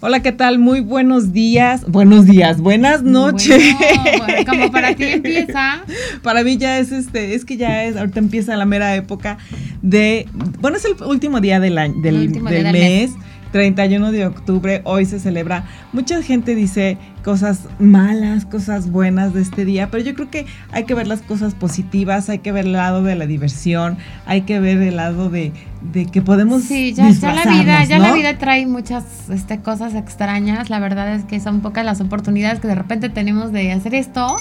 Hola, ¿qué tal? Muy buenos días. Buenos días, buenas noches. Bueno, como para ti empieza. para mí ya es este, es que ya es, ahorita empieza la mera época de, bueno, es el último día del año, del, del, del mes. mes 31 de octubre, hoy se celebra. Mucha gente dice cosas malas, cosas buenas de este día, pero yo creo que hay que ver las cosas positivas, hay que ver el lado de la diversión, hay que ver el lado de, de que podemos Sí, ya, ya la vida, ya ¿no? la vida trae muchas este, cosas extrañas. La verdad es que son pocas las oportunidades que de repente tenemos de hacer esto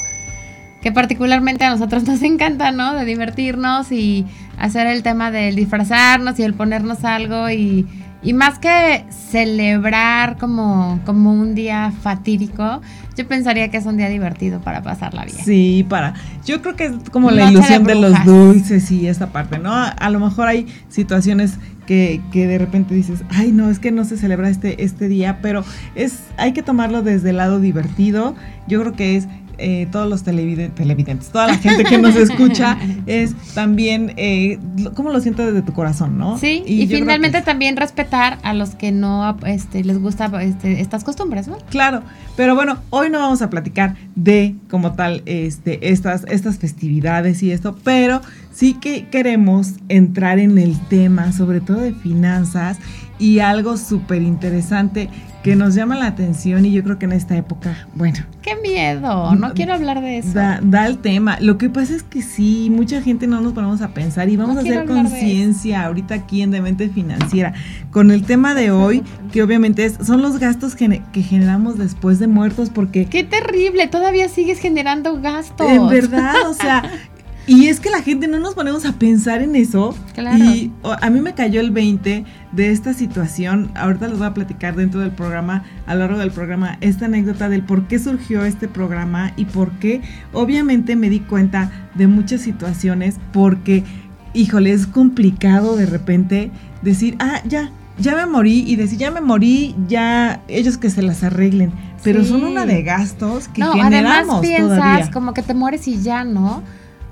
que particularmente a nosotros nos encanta, ¿no? De divertirnos y hacer el tema del disfrazarnos y el ponernos algo y y más que celebrar como, como un día fatídico, yo pensaría que es un día divertido para pasarla bien. Sí, para. Yo creo que es como la ilusión de, de, los dulces y esa parte, ¿no? A lo mejor hay situaciones que, que, de repente dices, ay, no, es que no se celebra este, este día, pero es, hay que tomarlo desde el lado divertido. Yo creo que es eh, todos los televidentes, televidentes, toda la gente que nos escucha, es también eh, cómo lo siento desde tu corazón, ¿no? Sí, y, y finalmente también respetar a los que no este, les gusta este, estas costumbres, ¿no? Claro, pero bueno, hoy no vamos a platicar de como tal este, estas, estas festividades y esto, pero sí que queremos entrar en el tema, sobre todo de finanzas y algo súper interesante que nos llama la atención y yo creo que en esta época, bueno. ¡Qué miedo! No quiero hablar de eso. Da, da el tema. Lo que pasa es que sí, mucha gente no nos ponemos a pensar y vamos no a hacer conciencia ahorita aquí en Demente Financiera con el tema de hoy, que obviamente es, son los gastos que, que generamos después de muertos porque... ¡Qué terrible! Todavía sigues generando gastos. En verdad, o sea... Y es que la gente no nos ponemos a pensar en eso. Claro. Y a mí me cayó el 20 de esta situación. Ahorita les voy a platicar dentro del programa, a lo largo del programa, esta anécdota del por qué surgió este programa y por qué, obviamente, me di cuenta de muchas situaciones porque, híjole, es complicado de repente decir, ah, ya, ya me morí y decir, ya me morí, ya ellos que se las arreglen. Pero sí. son una de gastos que no, generamos además piensas todavía. como que te mueres y ya, ¿no?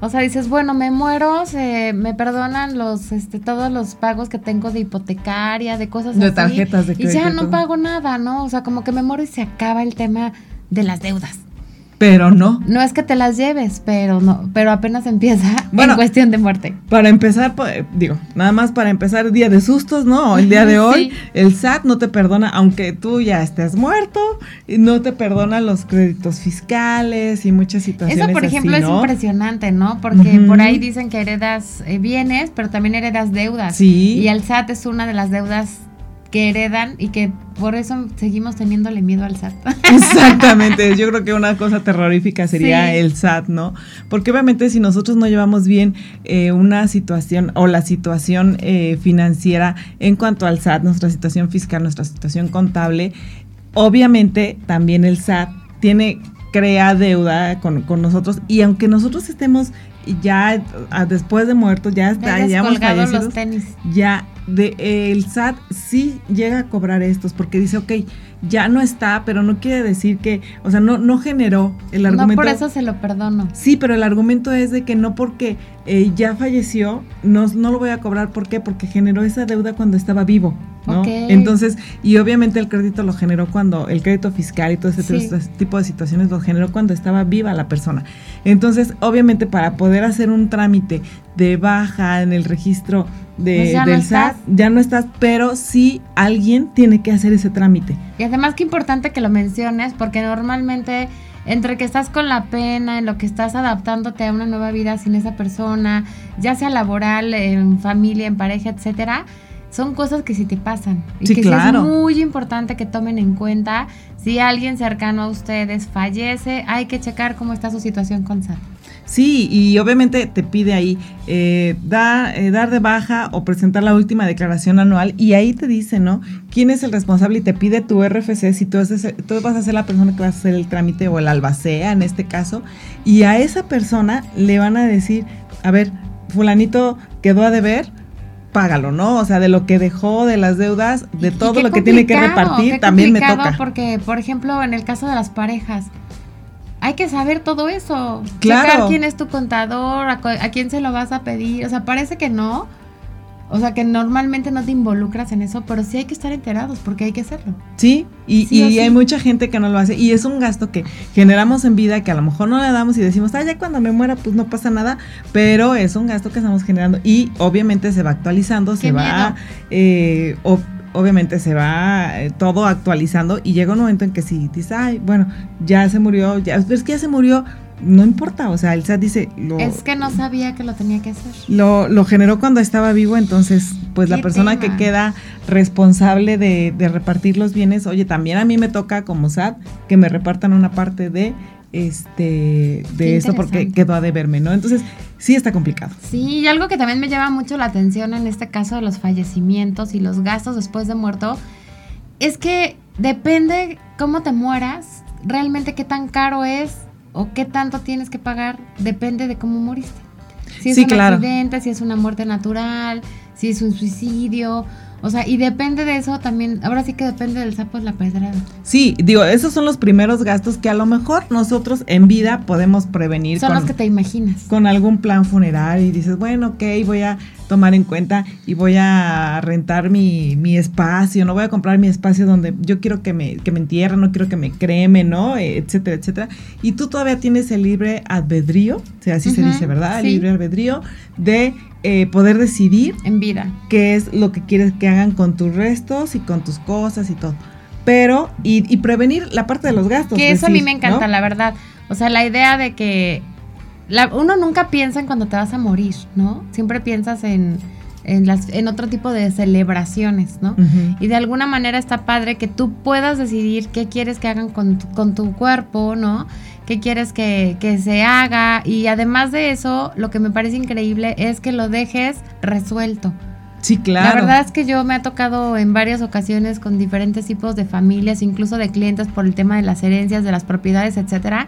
O sea, dices, bueno, me muero, se, me perdonan los, este, todos los pagos que tengo de hipotecaria, de cosas de así. tarjetas de crédito. Y ya no pago nada, ¿no? O sea, como que me muero y se acaba el tema de las deudas. Pero no. No es que te las lleves, pero no, pero apenas empieza bueno, en cuestión de muerte. Para empezar, digo, nada más para empezar, día de sustos, ¿no? El día de hoy, sí. el SAT no te perdona, aunque tú ya estés muerto, no te perdona los créditos fiscales y muchas situaciones. Eso, por ejemplo, así, ¿no? es impresionante, ¿no? Porque uh -huh. por ahí dicen que heredas eh, bienes, pero también heredas deudas. Sí. Y el SAT es una de las deudas que heredan y que por eso seguimos teniéndole miedo al SAT. Exactamente, yo creo que una cosa terrorífica sería sí. el SAT, ¿no? Porque obviamente si nosotros no llevamos bien eh, una situación o la situación eh, financiera en cuanto al SAT, nuestra situación fiscal, nuestra situación contable, obviamente también el SAT tiene crea deuda con, con nosotros y aunque nosotros estemos ya a, después de muertos, ya está, ya hemos los tenis. ya de, eh, el SAT sí llega a cobrar estos porque dice, ok, ya no está, pero no quiere decir que, o sea, no, no generó el argumento. No, por eso se lo perdono. Sí, pero el argumento es de que no porque eh, ya falleció, no, no lo voy a cobrar, ¿por qué? Porque generó esa deuda cuando estaba vivo. ¿No? Okay. Entonces, y obviamente el crédito lo generó cuando, el crédito fiscal y todo ese sí. tipo de situaciones lo generó cuando estaba viva la persona. Entonces, obviamente para poder hacer un trámite de baja en el registro de, pues ya del no SAT, ya no estás, pero sí alguien tiene que hacer ese trámite. Y además que importante que lo menciones, porque normalmente entre que estás con la pena, en lo que estás adaptándote a una nueva vida sin esa persona, ya sea laboral, en familia, en pareja, etcétera, son cosas que sí te pasan. Y sí, que claro. sí es muy importante que tomen en cuenta si alguien cercano a ustedes fallece, hay que checar cómo está su situación con SAT. Sí, y obviamente te pide ahí eh, eh, dar de baja o presentar la última declaración anual y ahí te dice, ¿no? ¿Quién es el responsable? Y te pide tu RFC si tú, tú vas a ser la persona que va a hacer el trámite o el albacea en este caso. Y a esa persona le van a decir, a ver, fulanito quedó a deber, págalo, ¿no? O sea, de lo que dejó, de las deudas, de todo lo que tiene que repartir, también me toca. Porque, por ejemplo, en el caso de las parejas, hay que saber todo eso. Claro. quién es tu contador, a, quién se lo vas a pedir. O sea, parece que no. O sea, que normalmente no te involucras en eso, pero sí hay que estar enterados porque hay que hacerlo. Sí, y, y hay mucha gente que no lo hace. Y es un gasto que generamos en vida que a lo mejor no le damos y decimos, ah, ya cuando me muera, pues no pasa nada. Pero es un gasto que estamos generando y obviamente se va actualizando, se va eh, obviamente se va eh, todo actualizando y llega un momento en que si dices, ay, bueno, ya se murió, ya, es que ya se murió, no importa, o sea, el SAT dice... Lo, es que no sabía que lo tenía que hacer. Lo, lo generó cuando estaba vivo, entonces, pues la persona que queda responsable de, de repartir los bienes, oye, también a mí me toca como SAT que me repartan una parte de este de esto porque quedó a deberme, ¿no? Entonces, sí está complicado. Sí, y algo que también me llama mucho la atención en este caso de los fallecimientos y los gastos después de muerto, es que depende cómo te mueras, realmente qué tan caro es o qué tanto tienes que pagar, depende de cómo moriste. Si es un accidente, si es una muerte natural, si es un suicidio, o sea, y depende de eso también, ahora sí que depende del sapo es la pedrada. Sí, digo, esos son los primeros gastos que a lo mejor nosotros en vida podemos prevenir. Son los que te imaginas. Con algún plan funerario y dices, bueno, ok, voy a tomar en cuenta y voy a rentar mi, mi espacio, no voy a comprar mi espacio donde yo quiero que me, que me entierren, no quiero que me cremen, ¿no? Etcétera, etcétera. Y tú todavía tienes el libre albedrío, o sea, así se dice, ¿verdad? El libre albedrío de eh, poder decidir en vida qué es lo que quieres que hagan con tus restos y con tus cosas y todo. Pero, y, prevenir la parte de los gastos. Que eso a mí me encanta, la verdad. O sea, la idea de que uno nunca piensa en cuando te vas a morir, ¿no? Siempre piensas en, en, las, en otro tipo de celebraciones, ¿no? Y de alguna manera está padre que tú puedas decidir qué quieres que hagan con con tu cuerpo, ¿no? qué quieres que, se haga. Y además de eso, lo que me parece increíble es que lo dejes resuelto. Sí, claro. La verdad es que yo me ha tocado en varias ocasiones con diferentes tipos de familias, incluso de clientes por el tema de las herencias, de las propiedades, etcétera,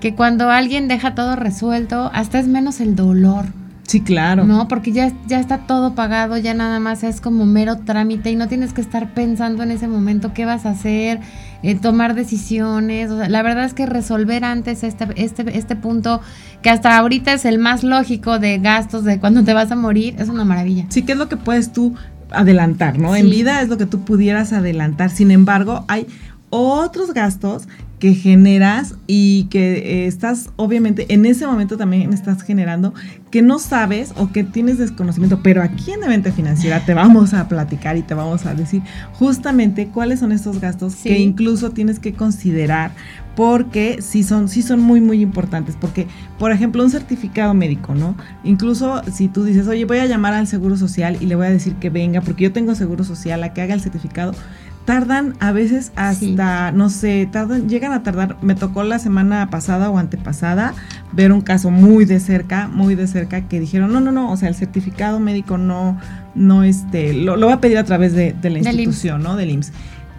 que cuando alguien deja todo resuelto, hasta es menos el dolor. Sí, claro. No, porque ya, ya está todo pagado, ya nada más es como mero trámite y no tienes que estar pensando en ese momento qué vas a hacer, eh, tomar decisiones. la verdad es que resolver antes este, este, este punto, que hasta ahorita es el más lógico de gastos de cuando te vas a morir, es una maravilla. Sí, ¿qué es lo que puedes tú adelantar, no? En vida es lo que tú pudieras adelantar. Sin embargo, hay otros gastos que generas y que eh, estás, obviamente, en ese momento también estás generando que no sabes o que tienes desconocimiento, pero aquí en Mente Financiera te vamos a platicar y te vamos a decir justamente cuáles son estos gastos que incluso tienes que considerar porque sí son, sí son muy, muy importantes. Porque, por ejemplo, un certificado médico, ¿no? Incluso si tú dices, oye, voy a llamar al Seguro Social y le voy a decir que venga, porque yo tengo Seguro Social, a que haga el certificado, tardan a veces hasta, no sé, tardan, llegan a tardar, me tocó la semana pasada o antepasada ver un caso muy de cerca, muy de cerca, que dijeron, no, no, no, o sea, el certificado médico no, no, este, lo, lo va a pedir a través de, la institución, ¿no? Del IMSS.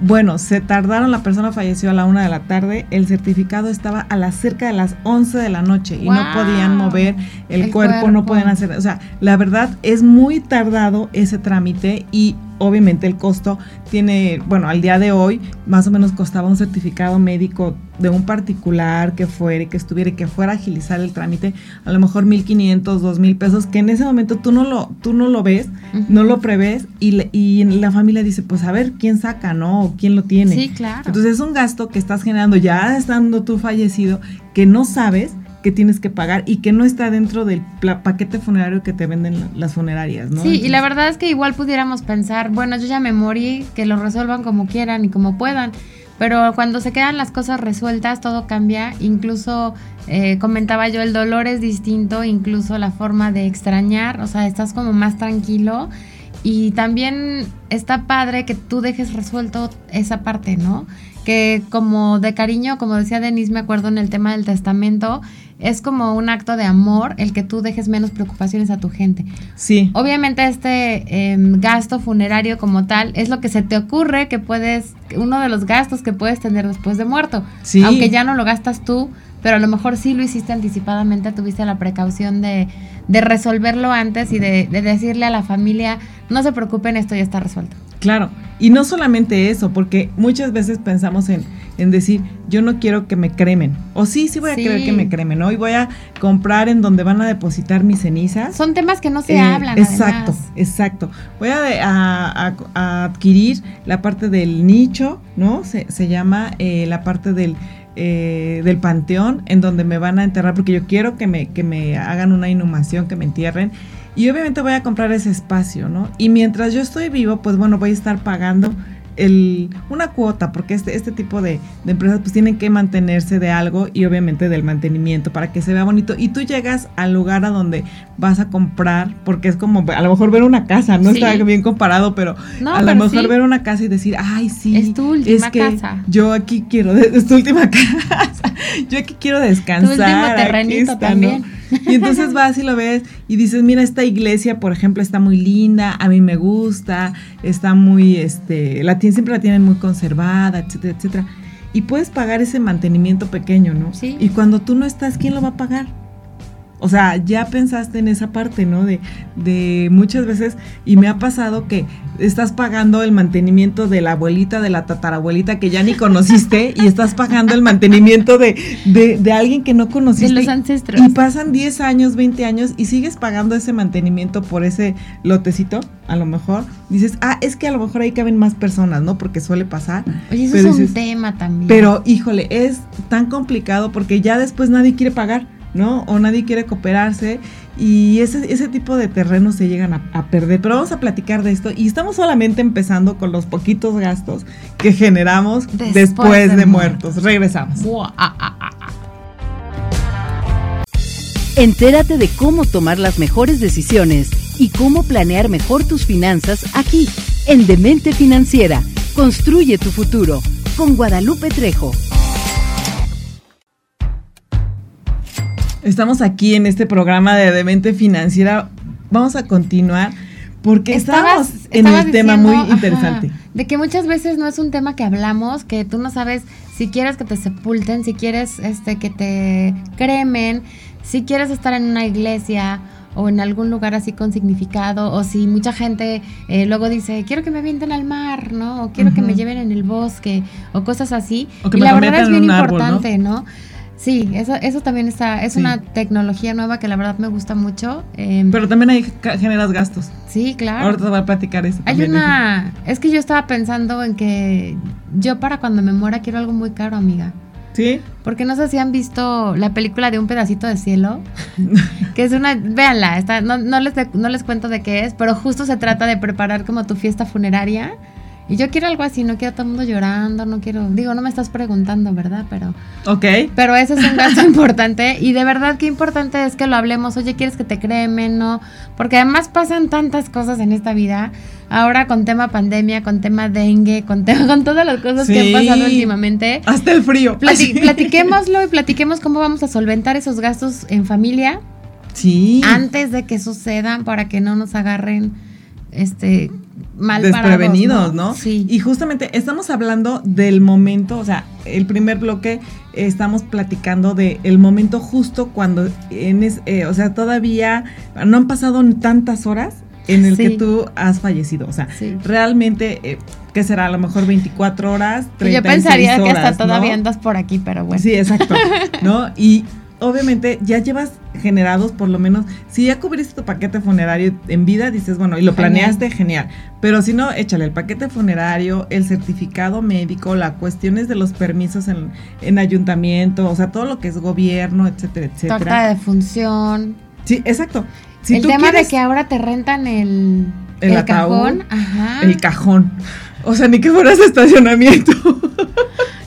Bueno, se tardaron, la persona falleció a la una de la tarde, el certificado estaba a las cerca de las 11 de la noche y no podían mover el, cuerpo, cuerpo, no podían hacer, o sea, la verdad es muy tardado ese trámite y obviamente el costo tiene, bueno, al día de hoy más o menos costaba un certificado médico de un particular que fuera, que estuviera que fuera a agilizar el trámite, a lo mejor 1500, 2000 pesos, que en ese momento tú no lo, tú no lo ves, no lo prevés y, y la familia dice, pues a ver quién saca, ¿no? O quién lo tiene. Sí, claro. Entonces es un gasto que estás generando ya estando tú fallecido, que no sabes que tienes que pagar y que no está dentro del paquete funerario que te venden las funerarias, ¿no? Sí, y la verdad es que igual pudiéramos pensar, bueno, yo ya me morí, que lo resuelvan como quieran y como puedan, pero cuando se quedan las cosas resueltas, todo cambia, incluso eh, comentaba yo, el dolor es distinto, incluso la forma de extrañar, o sea, estás como más tranquilo. Y también está padre que tú dejes resuelto esa parte, ¿no? que como de cariño, como decía Denise, me acuerdo en el tema del testamento, es como un acto de amor el que tú dejes menos preocupaciones a tu gente. Sí. Obviamente este em, gasto funerario como tal es lo que se te ocurre que puedes, uno de los gastos que puedes tener después de muerto. Sí. Aunque ya no lo gastas tú, pero a lo mejor sí lo hiciste anticipadamente, tuviste la precaución de, de resolverlo antes y de, de decirle a la familia, no se preocupen, esto ya está resuelto. Claro, y no solamente eso, porque muchas veces pensamos en, en decir, yo no quiero que me cremen, o sí, sí voy a querer que me cremen, ¿no? Y voy a comprar en donde van a depositar mis cenizas. Son temas que no se eh, hablan. Exacto, exacto. Voy a, adquirir la parte del nicho, ¿no? Se, se llama eh, la parte del... Eh, del panteón en donde me van a enterrar porque yo quiero que me, que me hagan una inhumación, que me entierren y obviamente voy a comprar ese espacio, ¿no? Y mientras yo estoy vivo, pues bueno, voy a estar pagando el, una cuota, porque este, este tipo de, de, empresas pues tienen que mantenerse de algo y obviamente del mantenimiento para que se vea bonito. Y tú llegas al lugar a donde vas a comprar, porque es como a lo mejor ver una casa, no está bien comparado, pero a lo mejor ver una casa y decir, ay, sí, es tu última casa. Yo aquí quiero, es tu última casa, yo aquí quiero descansar. Tu último terrenito también. Y entonces vas y lo ves y dices, mira, esta iglesia, por ejemplo, está muy linda, a mí me gusta, está muy, este, la tienen, siempre la tienen muy conservada, etcétera, etcétera. Y puedes pagar ese mantenimiento pequeño, ¿no? Sí. Y cuando tú no estás, ¿quién lo va a pagar? O sea, ya pensaste en esa parte, ¿no? De, de muchas veces, y me ha pasado que estás pagando el mantenimiento de la abuelita, de la tatarabuelita que ya ni conociste, y estás pagando el mantenimiento de, de, alguien que no conociste. De los ancestros. Y pasan 10 años, 20 años, y sigues pagando ese mantenimiento por ese lotecito, a lo mejor. Dices, ah, es que a lo mejor ahí caben más personas, ¿no? Porque suele pasar. Oye, eso es un tema también. Pero, híjole, es tan complicado porque ya después nadie quiere pagar. ¿No? O nadie quiere cooperarse y ese, ese tipo de terrenos se llegan a, perder. Pero vamos a platicar de esto y estamos solamente empezando con los poquitos gastos que generamos después, de, muertos. Regresamos. Ah, ah, ah, Entérate de cómo tomar las mejores decisiones y cómo planear mejor tus finanzas aquí, en Demente Financiera. Construye tu futuro con Guadalupe Trejo. Estamos aquí en este programa de Demente Financiera. Vamos a continuar porque estamos en un tema muy interesante. de que muchas veces no es un tema que hablamos, que tú no sabes si quieres que te sepulten, si quieres este que te cremen, si quieres estar en una iglesia o en algún lugar así con significado, o si mucha gente eh, luego dice, quiero que me avienten al mar, ¿no? O quiero que me lleven en el bosque, o cosas así. y la verdad es bien importante, ¿no? Sí, eso, eso también está, es una tecnología nueva que la verdad me gusta mucho. Em, Pero también ahí generas gastos. Sí, claro. Ahora te voy a platicar eso. Hay una, es que yo estaba pensando en que yo para cuando me muera quiero algo muy caro, amiga. ¿Sí? Porque no sé si han visto la película de Un pedacito de cielo, que es una, véanla, está, no, no, les, no les cuento de qué es, pero justo se trata de preparar como tu fiesta funeraria y yo quiero algo así, no quiero todo el mundo llorando, no quiero, digo, no me estás preguntando, ¿verdad? Pero... Ok. Pero ese es un gasto importante y de verdad qué importante es que lo hablemos, oye, ¿quieres que te cremen? No, porque además pasan tantas cosas en esta vida, ahora con tema pandemia, con tema dengue, con, tema, con todas las cosas que han pasado últimamente. Hasta el frío. platiquémoslo y platiquemos cómo vamos a solventar esos gastos en familia. Sí. Antes de que sucedan para que no nos agarren este mal desprevenidos, ¿no? Sí. Y justamente estamos hablando del momento, o sea, el primer bloque estamos platicando del el momento justo cuando, en eh, o sea, todavía no han pasado tantas horas en el que tú has fallecido, o sea, realmente... Eh, ¿Qué será? A lo mejor 24 horas, 36 Yo pensaría que hasta todavía andas por aquí, pero bueno. Sí, exacto. ¿No? Y obviamente ya llevas generados por lo menos, si ya cubriste tu paquete funerario en vida, dices, bueno, y lo planeaste, genial. Pero si no, échale el paquete funerario, el certificado médico, las cuestiones de los permisos en, en ayuntamiento, o sea, todo lo que es gobierno, etcétera, etcétera. Torta de función. Sí, exacto. el tema de que ahora te rentan el, el, cajón. Ajá. El cajón. O sea, ni que fueras estacionamiento.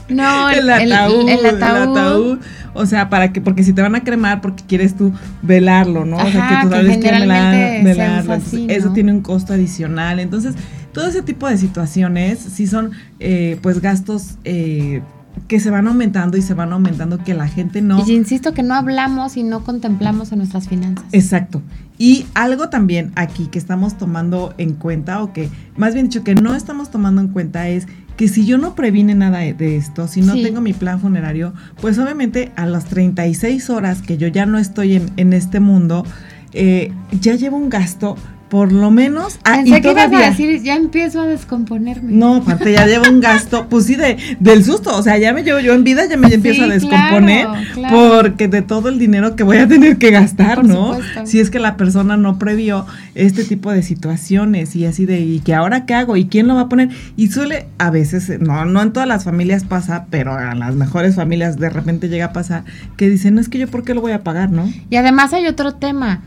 No, el, ataúd, el, ataúd. O sea, para que, porque si te van a cremar, porque quieres tú velarlo, ¿no? o sea, que tú sabes que, velarlo. Eso tiene un costo adicional. Entonces, todo ese tipo de situaciones sí son eh, pues gastos eh, que se van aumentando y se van aumentando que la gente no... Y insisto que no hablamos y no contemplamos en nuestras finanzas. Exacto. Y algo también aquí que estamos tomando en cuenta, o que más bien dicho que no estamos tomando en cuenta es que si yo no previne nada de esto, si no tengo mi plan funerario, pues obviamente a las 36 horas que yo ya no estoy en, en este mundo, eh, ya llevo un gasto por lo menos. Ah, Pensé que ibas a decir, ya empiezo a descomponerme. No, aparte ya llevo un gasto, pues sí, de, del susto. O sea, ya me llevo yo en vida, ya me empiezo a descomponer porque de todo el dinero que voy a tener que gastar, ¿no? Si es que la persona no previó este tipo de situaciones y así de, ¿y que ahora qué hago? ¿Y quién lo va a poner? Y suele, a veces, no, no en todas las familias pasa, pero a las mejores familias de repente llega a pasar que dicen, no es que yo por qué lo voy a pagar, ¿no? Y además hay otro tema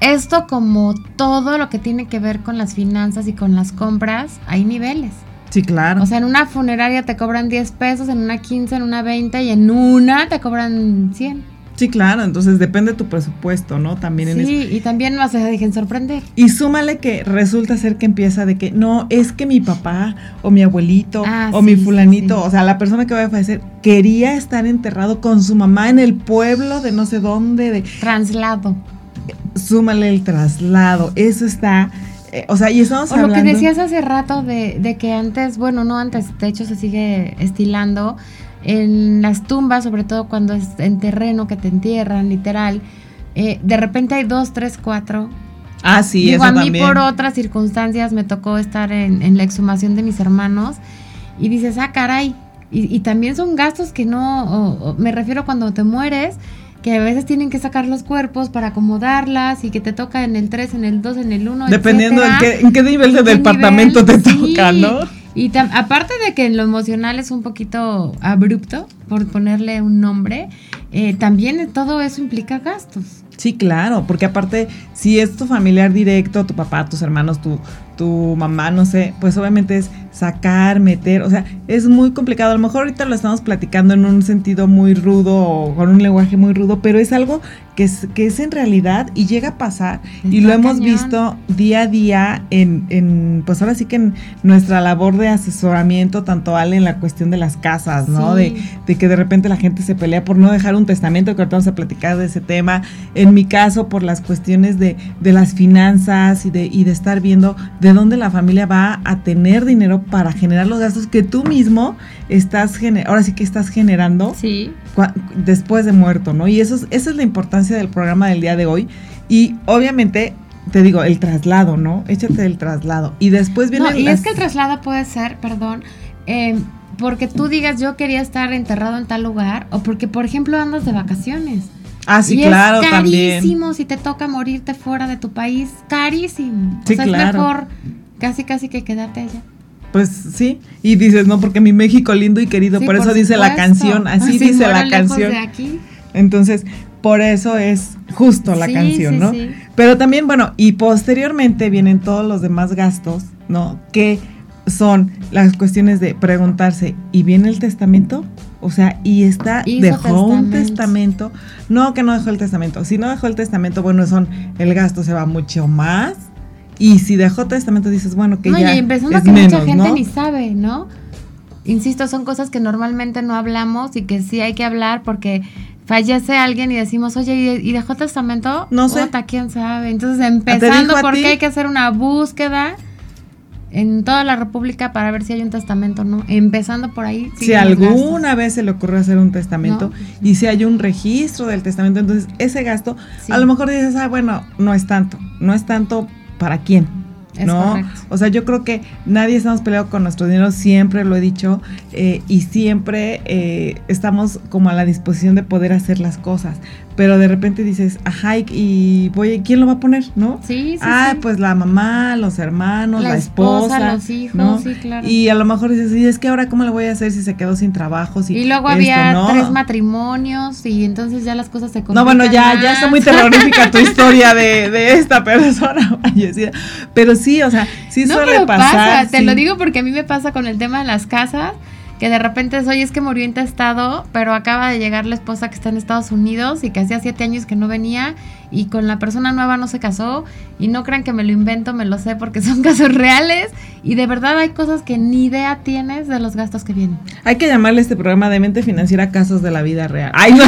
esto como todo lo que tiene que ver con las finanzas y con las compras, hay niveles. Sí, claro. O sea, en una funeraria te cobran 10 pesos, en una 15, en una 20 y en una te cobran 100. Sí, claro, entonces depende de tu presupuesto, ¿no? También en Sí, y también no se dejen sorprender. Y súmale que resulta ser que empieza de que no, es que mi papá o mi abuelito ah, o mi fulanito, o sea, la persona que va a fallecer quería estar enterrado con su mamá en el pueblo de no sé dónde, de traslado súmale el traslado, eso está, eh, o sea, y estamos o hablando... lo que decías hace rato de, de, que antes, bueno, no antes, de hecho se sigue estilando, en las tumbas, sobre todo cuando es en terreno que te entierran, literal, eh, de repente hay dos, tres, cuatro. Ah, sí, Digo, a mí por otras circunstancias me tocó estar en, en, la exhumación de mis hermanos y dices, ah, caray, y, y también son gastos que no, me refiero cuando te mueres, que a veces tienen que sacar los cuerpos para acomodarlas y que te toca en el 3, en el 2, en el 1. Dependiendo en qué, en qué nivel de departamento te toca, ¿no? Y aparte de que en lo emocional es un poquito abrupto, por ponerle un nombre, eh, también todo eso implica gastos. Sí, claro, porque aparte, si es tu familiar directo, tu papá, tus hermanos, tu, tu mamá, no sé, pues obviamente es sacar, meter, o sea, es muy complicado. A lo mejor ahorita lo estamos platicando en un sentido muy rudo o con un lenguaje muy rudo, pero es algo que es, que es en realidad y llega a pasar y lo hemos visto día a día en, en, pues ahora sí que en nuestra labor de asesoramiento, tanto Ale en la cuestión de las casas, ¿no? De, de, que de repente la gente se pelea por no dejar un testamento, que ahorita vamos a platicar de ese tema. En mi caso, por las cuestiones de, de las finanzas y de, y de estar viendo de dónde la familia va a tener dinero para generar los gastos que tú mismo estás, ahora sí que estás generando después de muerto, ¿no? Y eso es, esa es la importancia del programa del día de hoy. Y obviamente te digo, el traslado, ¿no? Échate el traslado. Y después viene... No, y es que el traslado puede ser, perdón, em, porque tú digas yo quería estar enterrado en tal lugar o porque, por ejemplo, andas de vacaciones. Ah, sí, claro, es carísimo si te toca morirte fuera de tu país, carísimo. Sí, o sea, es mejor casi casi que quedarte allá. Pues sí, y dices, no, porque mi México lindo y querido, por eso dice la canción, así dice la canción. Entonces, por eso es justo la canción, ¿no? Pero también, bueno, y posteriormente vienen todos los demás gastos, ¿no? Que son las cuestiones de preguntarse, ¿y viene el testamento? O sea, y está, dejó un testamento. No, que no dejó el testamento. Si no dejó el testamento, bueno, son, el gasto se va mucho más. Y si dejó testamento, dices, bueno, que no, ya. Y empezando que mucha gente ni sabe, ¿no? Insisto, son cosas que normalmente no hablamos y que sí hay que hablar porque fallece alguien y decimos, oye, ¿y, dejó testamento? No sé. ¿Quién sabe? Entonces, empezando porque hay que hacer una búsqueda en toda la República para ver si hay un testamento, ¿no? Empezando por ahí. Si alguna vez se le ocurre hacer un testamento y si hay un registro del testamento, entonces ese gasto, a lo mejor dices, ah, bueno, no es tanto, no es tanto para quién. ¿no? O sea, yo creo que nadie estamos peleados con nuestro dinero, siempre lo he dicho, eh, y siempre eh, estamos como a la disposición de poder hacer las cosas pero de repente dices, ajá, y voy, ¿quién lo va a poner, no? Sí, sí. Ah, pues la mamá, los hermanos, la, esposa, los hijos, sí, claro. Y a lo mejor dices, y es que ahora cómo le voy a hacer si se quedó sin trabajo? Si y luego había tres matrimonios y entonces ya las cosas se complican No, bueno, ya, ya está muy terrorífica tu historia de, de esta persona fallecida. Pero sí, o sea, sí suele pasar. Pasa. Te lo digo porque a mí me pasa con el tema de las casas que de repente es, oye, es que murió intestado, pero acaba de llegar la esposa que está en Estados Unidos y que hacía siete años que no venía y con la persona nueva no se casó y no crean que me lo invento, me lo sé porque son casos reales y de verdad hay cosas que ni idea tienes de los gastos que vienen. Hay que llamarle este programa de mente financiera casos de la vida real. Ay, no.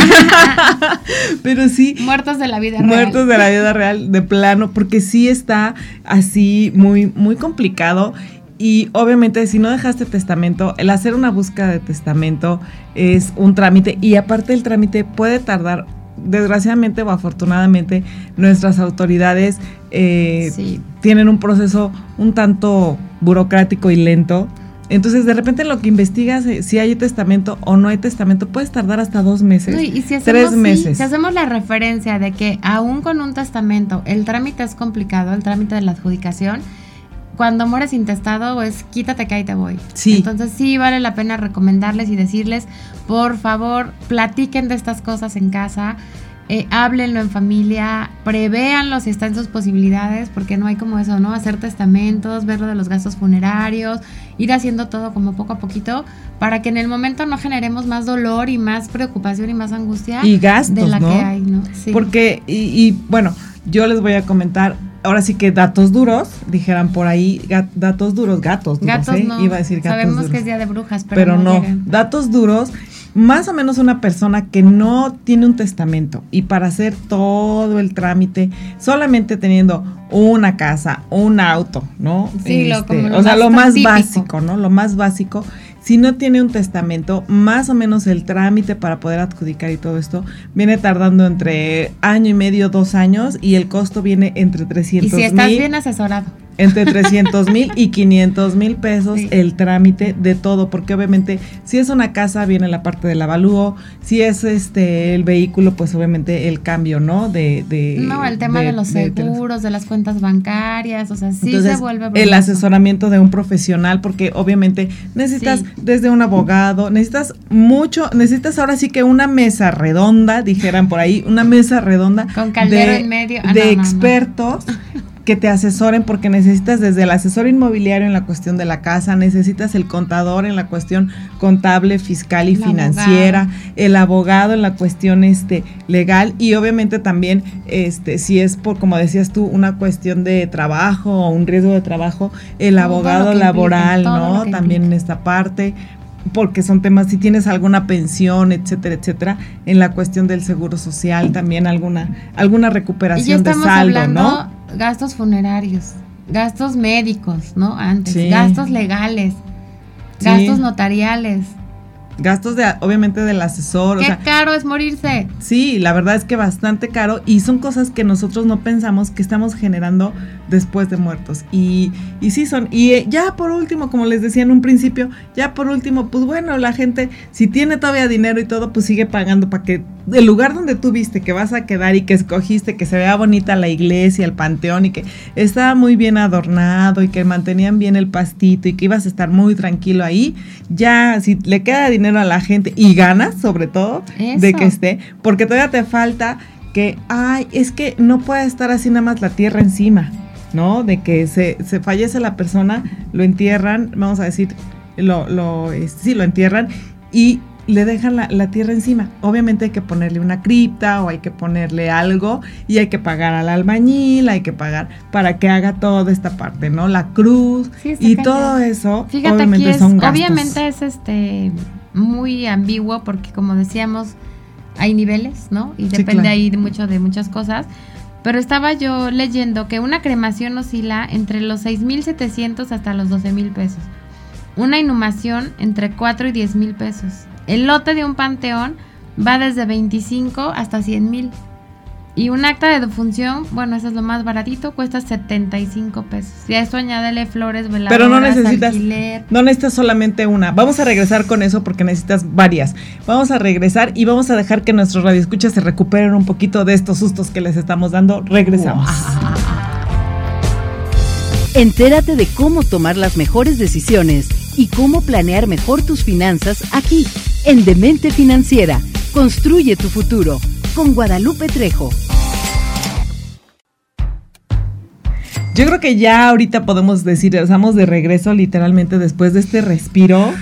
pero sí. Muertos de la vida real. Muertos de la vida real, de plano, porque sí está así muy, muy complicado y obviamente si no dejaste testamento, el hacer una búsqueda de testamento es un trámite y aparte el trámite puede tardar, desgraciadamente o afortunadamente, nuestras autoridades eh, tienen un proceso un tanto burocrático y lento. Entonces, de repente lo que investigas, eh, si hay testamento o no hay testamento, puedes tardar hasta dos meses, y si hacemos, tres meses. si hacemos la referencia de que aún con un testamento el trámite es complicado, el trámite de la adjudicación, cuando mueres intestado es quítate que ahí te voy. Sí. Entonces sí vale la pena recomendarles y decirles, por favor, platiquen de estas cosas en casa, eh, háblenlo en familia, prevéanlo si está en sus posibilidades, porque no hay como eso, ¿no? Hacer testamentos, ver lo de los gastos funerarios, ir haciendo todo como poco a poquito, para que en el momento no generemos más dolor y más preocupación y más angustia y gastos, de la que hay, ¿no? Sí. Porque, y, y bueno, yo les voy a comentar, ahora sí que datos duros, dijeran por ahí, datos duros, gatos duros, gatos ¿eh? Iba a decir gatos Sabemos que es día de brujas, pero, no. Datos duros, más o menos una persona que no tiene un testamento y para hacer todo el trámite, solamente teniendo una casa, un auto, ¿no? Sí, lo, este, o sea, lo más básico, ¿no? Lo más básico si no tiene un testamento, más o menos el trámite para poder adjudicar y todo esto viene tardando entre año y medio, dos años y el costo viene entre 300 mil. Y si estás bien asesorado entre 300 mil y 500 mil pesos el trámite de todo, porque obviamente si es una casa viene la parte del avalúo, si es este el vehículo, pues obviamente el cambio, ¿no? De, de no, el tema de, los seguros, de, las cuentas bancarias, o sea, sí se vuelve el asesoramiento de un profesional, porque obviamente necesitas desde un abogado, necesitas mucho, necesitas ahora sí que una mesa redonda, dijeran por ahí, una mesa redonda con caldero en medio. Ah, de expertos. Que te asesoren porque necesitas desde el asesor inmobiliario en la cuestión de la casa, necesitas el contador en la cuestión contable, fiscal y financiera, el abogado en la cuestión este legal y obviamente también este si es por como decías tú una cuestión de trabajo o un riesgo de trabajo, el abogado laboral, ¿no? También en esta parte porque son temas, si tienes alguna pensión, etcétera, etcétera, en la cuestión del seguro social, también alguna, alguna recuperación de saldo, ¿no? Gastos funerarios, gastos médicos, ¿no? Antes, gastos legales, gastos notariales. Gastos de, obviamente, del asesor. Qué caro es morirse. Sí, la verdad es que bastante caro y son cosas que nosotros no pensamos que estamos generando después de muertos. Y, y sí son. Y eh, ya por último, como les decía en un principio, ya por último, pues bueno, la gente, si tiene todavía dinero y todo, pues sigue pagando para que el lugar donde tú viste que vas a quedar y que escogiste, que se vea bonita la iglesia, el panteón y que estaba muy bien adornado y que mantenían bien el pastito y que ibas a estar muy tranquilo ahí, ya si le queda dinero a la gente y ganas sobre todo de que esté, porque todavía te falta que, ay, es que no puede estar así nada más la tierra encima. ¿no? De que se, se fallece la persona, lo entierran, vamos a decir, lo, lo, sí, lo entierran y le dejan la, la, tierra encima. Obviamente hay que ponerle una cripta o hay que ponerle algo y hay que pagar al albañil, hay que pagar para que haga toda esta parte, ¿no? La cruz y todo eso. Fíjate obviamente es, son Obviamente es este muy ambiguo porque como decíamos hay niveles, ¿no? Y depende ahí de mucho de muchas cosas. Pero estaba yo leyendo que una cremación oscila entre los 6.700 hasta los 12.000 pesos. Una inhumación entre 4 y 10 mil pesos. El lote de un panteón va desde 25 hasta 100 mil. Y un acta de defunción, bueno, eso es lo más baratito, cuesta 75 pesos. Y a eso añádele flores, veladoras, Pero no necesitas, no necesitas solamente una. Vamos a regresar con eso porque necesitas varias. Vamos a regresar y vamos a dejar que nuestros radioescuchas se recuperen un poquito de estos sustos que les estamos dando. Regresamos. Entérate de cómo tomar las mejores decisiones y cómo planear mejor tus finanzas aquí, en Demente Financiera. Construye tu futuro con Guadalupe Trejo. Yo creo que ya ahorita podemos decir, estamos de regreso literalmente después de este respiro,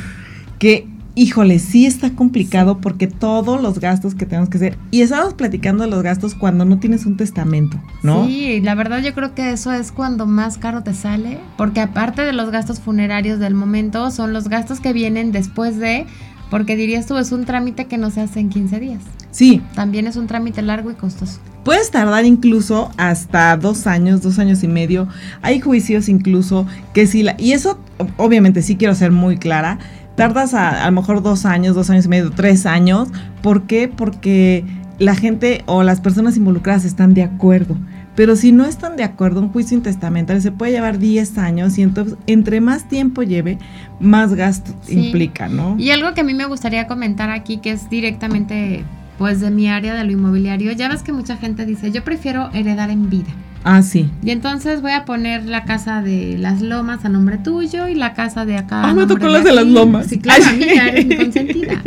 que híjole, sí está complicado porque todos los gastos que tenemos que hacer, y estábamos platicando de los gastos cuando no tienes un testamento, ¿no? Sí, la verdad yo creo que eso es cuando más caro te sale, porque aparte de los gastos funerarios del momento, son los gastos que vienen después de, porque dirías tú, es un trámite que no se hace en 15 días. Sí. También es un trámite largo y costoso. Puedes tardar incluso hasta dos años, dos años y medio. Hay juicios incluso que sí, la, y eso obviamente sí quiero ser muy clara, tardas a, a, lo mejor dos años, dos años y medio, tres años. ¿Por qué? Porque la gente o las personas involucradas están de acuerdo. Pero si no están de acuerdo, un juicio intestamentario se puede llevar 10 años y entonces entre más tiempo lleve, más gasto sí. implica, ¿no? Y algo que a mí me gustaría comentar aquí, que es directamente pues de mi área de lo inmobiliario, ya ves que mucha gente dice, yo prefiero heredar en vida. Ah, sí. Y entonces voy a poner la casa de las lomas a nombre tuyo y la casa de acá. Ah, me tocó las de, de las lomas. Sí, claro, Ay. amiga, eres mi consentida.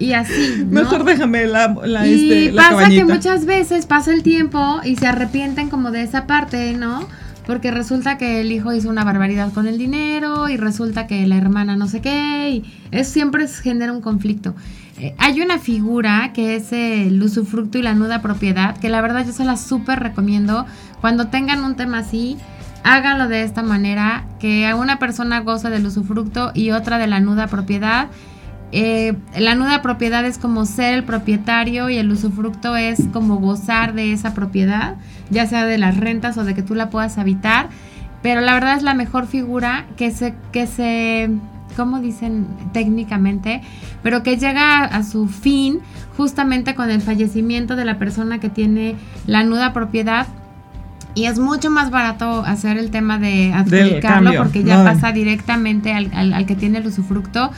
Y así. ¿no? Mejor déjame la, la, y este, la pasa cabañita. que muchas veces pasa el tiempo y se arrepienten como de esa parte, ¿no? Porque resulta que el hijo hizo una barbaridad con el dinero y resulta que la hermana no sé qué. Y eso siempre genera un conflicto. Eh, hay una figura que es el usufructo y la nuda propiedad, que la verdad yo se la súper recomiendo. Cuando tengan un tema así, háganlo de esta manera, que una persona goza del usufructo y otra de la nuda propiedad. Eh, la nuda propiedad es como ser el propietario y el usufructo es como gozar de esa propiedad, ya sea de las rentas o de que tú la puedas habitar. Pero la verdad es la mejor figura que se, que se, ¿cómo dicen técnicamente? Pero que llega a su fin justamente con el fallecimiento de la persona que tiene la nuda propiedad. Y es mucho más barato hacer el tema de adjudicarlo porque ya no. pasa directamente al, al, al que tiene el usufructo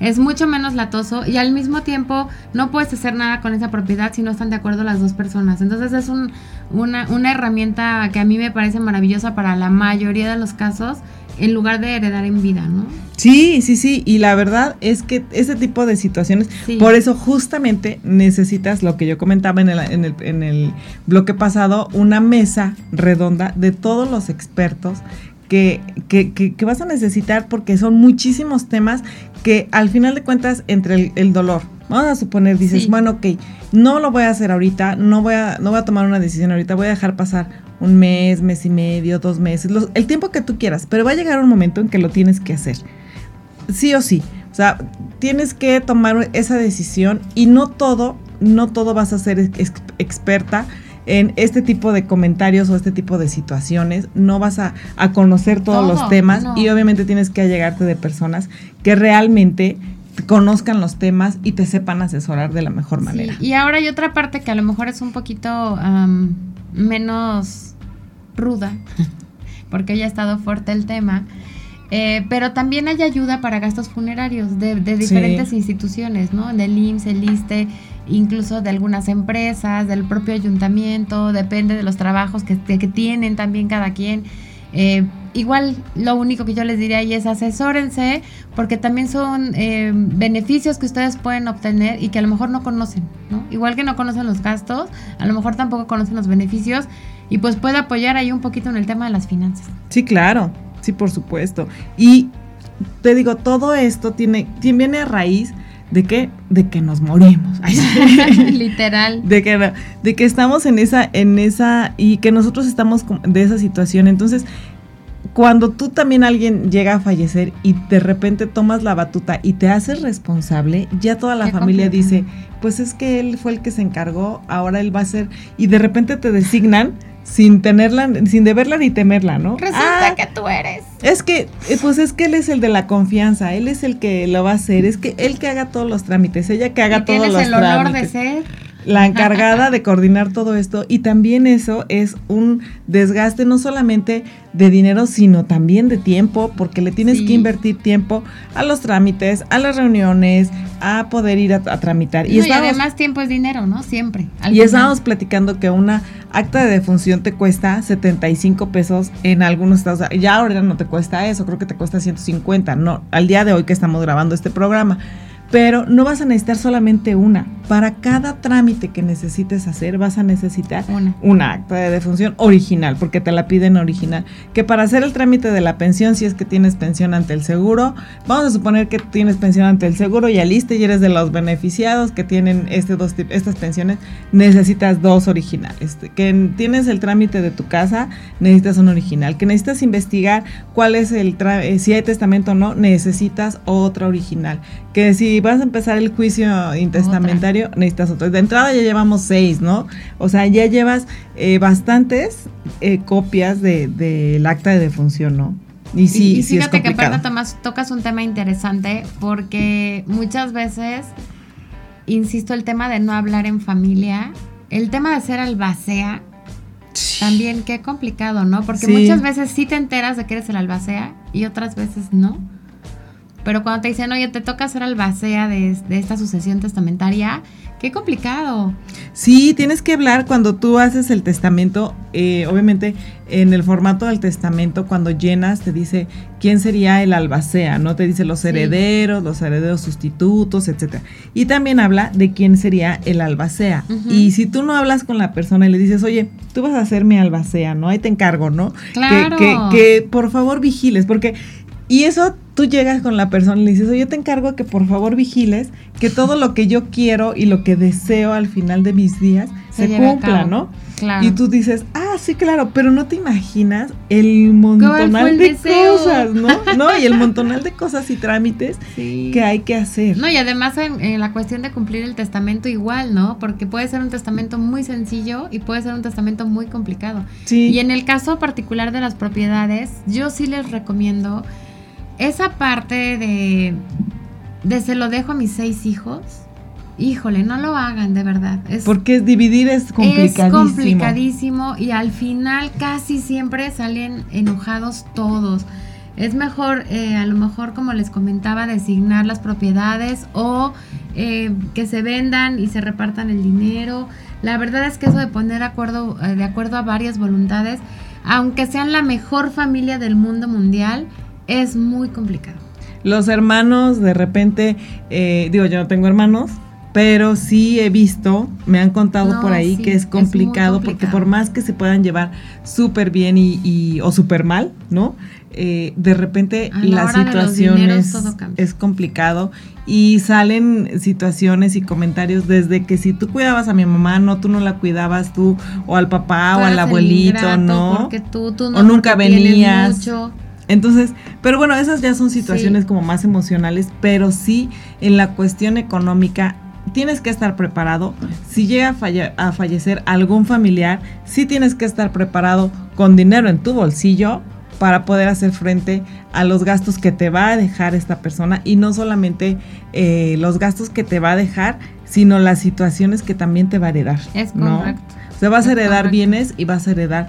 es mucho menos latoso y al mismo tiempo no puedes hacer nada con esa propiedad si no están de acuerdo las dos personas. Entonces es un, una, una, herramienta que a mí me parece maravillosa para la mayoría de los casos en lugar de heredar en vida, ¿no? Sí, sí, sí, y la verdad es que ese tipo de situaciones, sí. por eso justamente necesitas lo que yo comentaba en el, en, el, en el bloque pasado, una mesa redonda de todos los expertos que, que, que, que, vas a necesitar porque son muchísimos temas que al final de cuentas entre el, el dolor, vamos a suponer, dices, sí. bueno, ok, no lo voy a hacer ahorita, no voy a, no voy a tomar una decisión ahorita, voy a dejar pasar un mes, mes y medio, dos meses, los, el tiempo que tú quieras, pero va a llegar un momento en que lo tienes que hacer, sí o sí, o sea, tienes que tomar esa decisión y no todo, no todo vas a ser ex experta, en este tipo de comentarios o este tipo de situaciones, no vas a, a conocer todos Todo, los temas no. y obviamente tienes que allegarte de personas que realmente conozcan los temas y te sepan asesorar de la mejor manera. Sí, y ahora hay otra parte que a lo mejor es un poquito um, menos ruda, porque ya ha estado fuerte el tema. Eh, pero también hay ayuda para gastos funerarios de, de diferentes sí. instituciones, ¿no? Del IMSS, el ISTE, incluso de algunas empresas, del propio ayuntamiento, depende de los trabajos que, que tienen también cada quien. Eh, igual lo único que yo les diría ahí es asesórense porque también son eh, beneficios que ustedes pueden obtener y que a lo mejor no conocen, ¿no? Igual que no conocen los gastos, a lo mejor tampoco conocen los beneficios y pues puede apoyar ahí un poquito en el tema de las finanzas. Sí, claro, sí, por supuesto. Y te digo, todo esto tiene, tiene viene a raíz ¿De qué? De que nos morimos. Literal. De que, de que estamos en esa, en esa, y que nosotros estamos de esa situación. Entonces, cuando tú también alguien llega a fallecer y de repente tomas la batuta y te haces responsable, ya toda la familia dice, pues es que él fue el que se encargó, ahora él va a ser, y de repente te designan sin tenerla, sin deberla ni temerla, ¿no? Resulta ah, que tú eres. Es que, pues es que él es el de la confianza, él es el que lo va a hacer, es que él que haga todos los trámites, ella que haga ¿Y todos los el trámites. honor de ser la encargada de coordinar todo esto y también eso es un desgaste no solamente de dinero sino también de tiempo porque le tienes sí. que invertir tiempo a los trámites, a las reuniones, a poder ir a, a tramitar. No, y, y, además tiempo es dinero, ¿no? Siempre. y final. estábamos platicando que una acta de defunción te cuesta 75 pesos en algunos estados. Ya ahora no te cuesta eso, creo que te cuesta 150, no, al día de hoy que estamos grabando este programa pero no vas a necesitar solamente una. Para cada trámite que necesites hacer, vas a necesitar una. acta de defunción original, porque te la piden original. Que para hacer el trámite de la pensión, si es que tienes pensión ante el seguro, vamos a suponer que tienes pensión ante el seguro, y aliste y eres de los beneficiados que tienen este dos, estas pensiones, necesitas dos originales. Que tienes el trámite de tu casa, necesitas un original. Que necesitas investigar cuál es el, eh, si hay testamento o no, necesitas otra original. Que si vas a empezar el juicio intestamentario, necesitas otro. De entrada ya llevamos seis, ¿no? O sea, ya llevas eh, bastantes eh, copias del de, acta de defunción, ¿no? Y sí, y, fíjate que aparte Tomás tocas un tema interesante porque muchas veces, insisto, el tema de no hablar en familia, el tema de ser albacea, también qué complicado, ¿no? Porque muchas veces sí te enteras de que eres el albacea y otras veces no. Pero cuando te dicen, oye, te toca hacer albacea de, de esta sucesión testamentaria, qué complicado. Sí, tienes que hablar cuando tú haces el testamento, eh, obviamente en el formato del testamento, cuando llenas, te dice quién sería el albacea, ¿no? Te dice los herederos, los herederos sustitutos, etcétera. Y también habla de quién sería el albacea. Y si tú no hablas con la persona y le dices, oye, tú vas a ser mi albacea, ¿no? Ahí te encargo, ¿no? Claro. Que, que, que por favor vigiles, porque y eso tú llegas con la persona y le dices, oye, yo te encargo que por favor vigiles que todo lo que yo quiero y lo que deseo al final de mis días se, cumpla, ¿no? Claro. Y tú dices, ah, sí, claro, pero no te imaginas el montonal de cosas, ¿no? No, y el montonal de cosas y trámites que hay que hacer. No, y además en, la cuestión de cumplir el testamento igual, ¿no? Porque puede ser un testamento muy sencillo y puede ser un testamento muy complicado. Sí. Y en el caso particular de las propiedades, yo sí les recomiendo esa parte de, de se lo dejo a mis seis hijos, híjole, no lo hagan de verdad. Porque dividir es complicadísimo. Es complicadísimo y al final casi siempre salen enojados todos. Es mejor, eh, a lo mejor, como les comentaba, designar las propiedades o eh, que se vendan y se repartan el dinero. La verdad es que eso de poner acuerdo, eh, de acuerdo a varias voluntades, aunque sean la mejor familia del mundo mundial, es muy complicado. Los hermanos, de repente, eh, digo, yo no tengo hermanos, pero sí he visto, me han contado por ahí que es complicado, porque por más que se puedan llevar súper bien y, o súper mal, ¿no? Eh, de repente la, situación es, complicado y salen situaciones y comentarios desde que si tú cuidabas a mi mamá, no, tú no la cuidabas tú, o al papá o al abuelito, ¿no? o nunca venías. Mucho. Entonces, pero bueno, esas ya son situaciones como más emocionales, pero sí en la cuestión económica tienes que estar preparado. Si llega a, a, fallecer algún familiar, sí tienes que estar preparado con dinero en tu bolsillo para poder hacer frente a los gastos que te va a dejar esta persona y no solamente eh, los gastos que te va a dejar, sino las situaciones que también te va a heredar. Es correcto. Se vas a heredar bienes y vas a heredar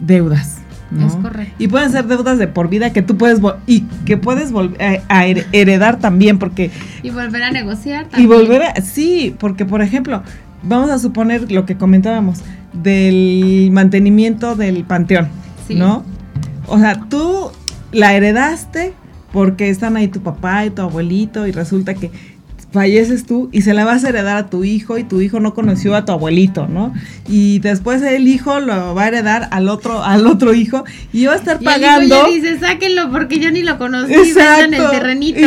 deudas. Es correcto. Y pueden ser deudas de por vida que tú puedes y que puedes volver a heredar también porque y volver a negociar también. Y volver a sí, porque por ejemplo, vamos a suponer lo que comentábamos del mantenimiento del panteón, ¿no? O sea, tú la heredaste porque están ahí tu papá y tu abuelito y resulta que falleces tú y se la vas a heredar a tu hijo y tu hijo no conoció a tu abuelito, ¿no? Y después el hijo lo va a heredar al otro al otro hijo y va a estar pagando. Y dice, sáquenlo porque yo ni lo conocí, en el terrenito.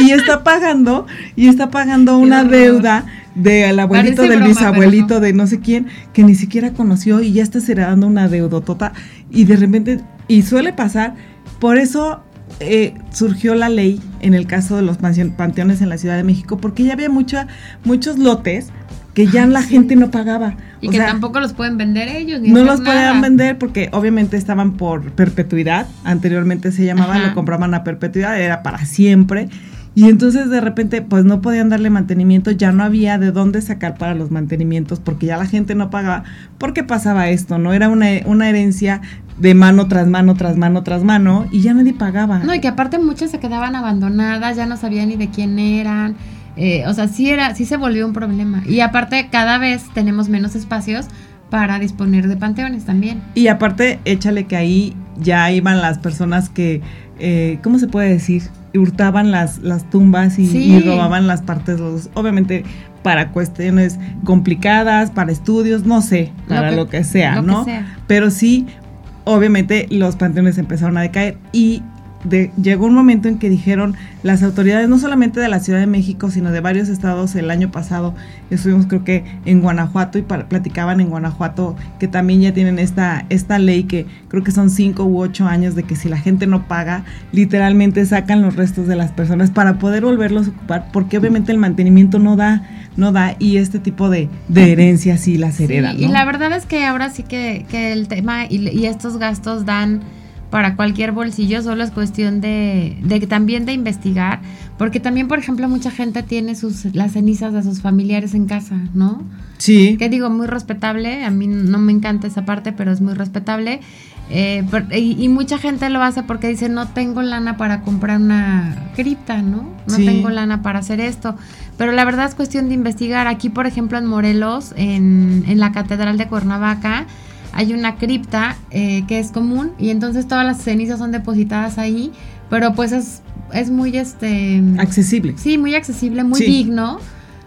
Y, está pagando y está pagando una deuda del abuelito, del bisabuelito, de no sé quién, que ni siquiera conoció y ya estás heredando una deudotota y de repente, y suele pasar, por eso eh, surgió la ley en el caso de los panteones en la Ciudad de México porque ya había mucha, muchos lotes que ya la gente no pagaba. Y que tampoco los pueden vender ellos. Ni no los podían vender porque obviamente estaban por perpetuidad. Anteriormente se llamaba, lo compraban a perpetuidad, era para siempre. Y entonces de repente pues no podían darle mantenimiento, ya no había de dónde sacar para los mantenimientos porque ya la gente no pagaba. porque pasaba esto? No era una, una herencia de mano tras mano, tras mano, tras mano y ya nadie pagaba. No, y que aparte muchas se quedaban abandonadas, ya no sabían ni de quién eran. Eh, o sea, sí era, sí se volvió un problema. Y aparte cada vez tenemos menos espacios para disponer de panteones también. Y aparte, échale que ahí ya iban las personas que, eh, ¿cómo se puede decir? Hurtaban las, las tumbas y, robaban las partes, los, obviamente para cuestiones complicadas, para estudios, no sé, para lo que, sea, ¿no? Pero sí, obviamente los panteones empezaron a decaer y llegó un momento en que dijeron las autoridades, no solamente de la Ciudad de México, sino de varios estados el año pasado, estuvimos creo que en Guanajuato y platicaban en Guanajuato que también ya tienen esta, esta ley que creo que son cinco u ocho años de que si la gente no paga, literalmente sacan los restos de las personas para poder volverlos a ocupar, porque obviamente el mantenimiento no da, no da y este tipo de, de herencias sí las hereda. Y la verdad es que ahora sí que, que el tema y, y estos gastos dan para cualquier bolsillo, solo es cuestión de, de, también de investigar, porque también, por ejemplo, mucha gente tiene sus las cenizas de sus familiares en casa, ¿no? Sí. Que digo, muy respetable, a mí no me encanta esa parte, pero es muy respetable. Eh, y, mucha gente lo hace porque dice, no tengo lana para comprar una cripta, ¿no? No tengo lana para hacer esto. Pero la verdad es cuestión de investigar. Aquí, por ejemplo, en Morelos, en, en la Catedral de Cuernavaca, hay una cripta eh, que es común y entonces todas las cenizas son depositadas ahí, pero pues es, es muy este accesible. Sí, muy accesible, muy digno,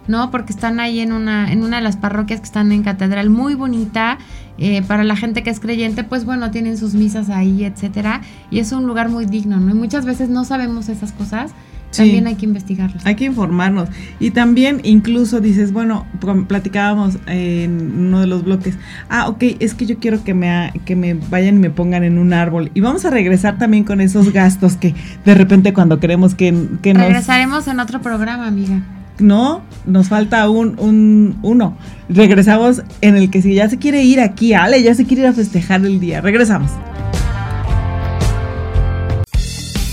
¿no? Porque están ahí en una, en una de las parroquias que están en catedral muy bonita. Eh, para la gente que es creyente, pues bueno, tienen sus misas ahí, etcétera. Y es un lugar muy digno, ¿no? Y muchas veces no sabemos esas cosas también hay que investigarlos. Hay que informarnos. Y también incluso dices, bueno, platicábamos en uno de los bloques, ah, ok, es que yo quiero que me, que me vayan y me pongan en un árbol. Y vamos a regresar también con esos gastos que de repente cuando queremos que, que nos... Regresaremos en otro programa, amiga. No, nos falta un, un uno. Regresamos en el que si ya se quiere ir aquí, Ale, ya se quiere ir a festejar el día. Regresamos.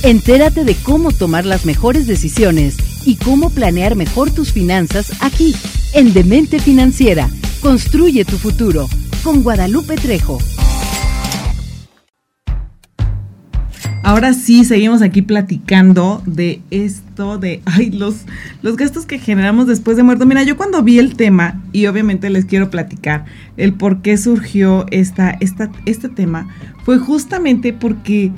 Entérate de cómo tomar las mejores decisiones y cómo planear mejor tus finanzas aquí, en Demente Financiera. Construye tu futuro con Guadalupe Trejo. Ahora sí, seguimos aquí platicando de esto, de ay, los, los gastos que generamos después de muerto. Mira, yo cuando vi el tema, y obviamente les quiero platicar el por qué surgió esta, esta, este tema, fue justamente porque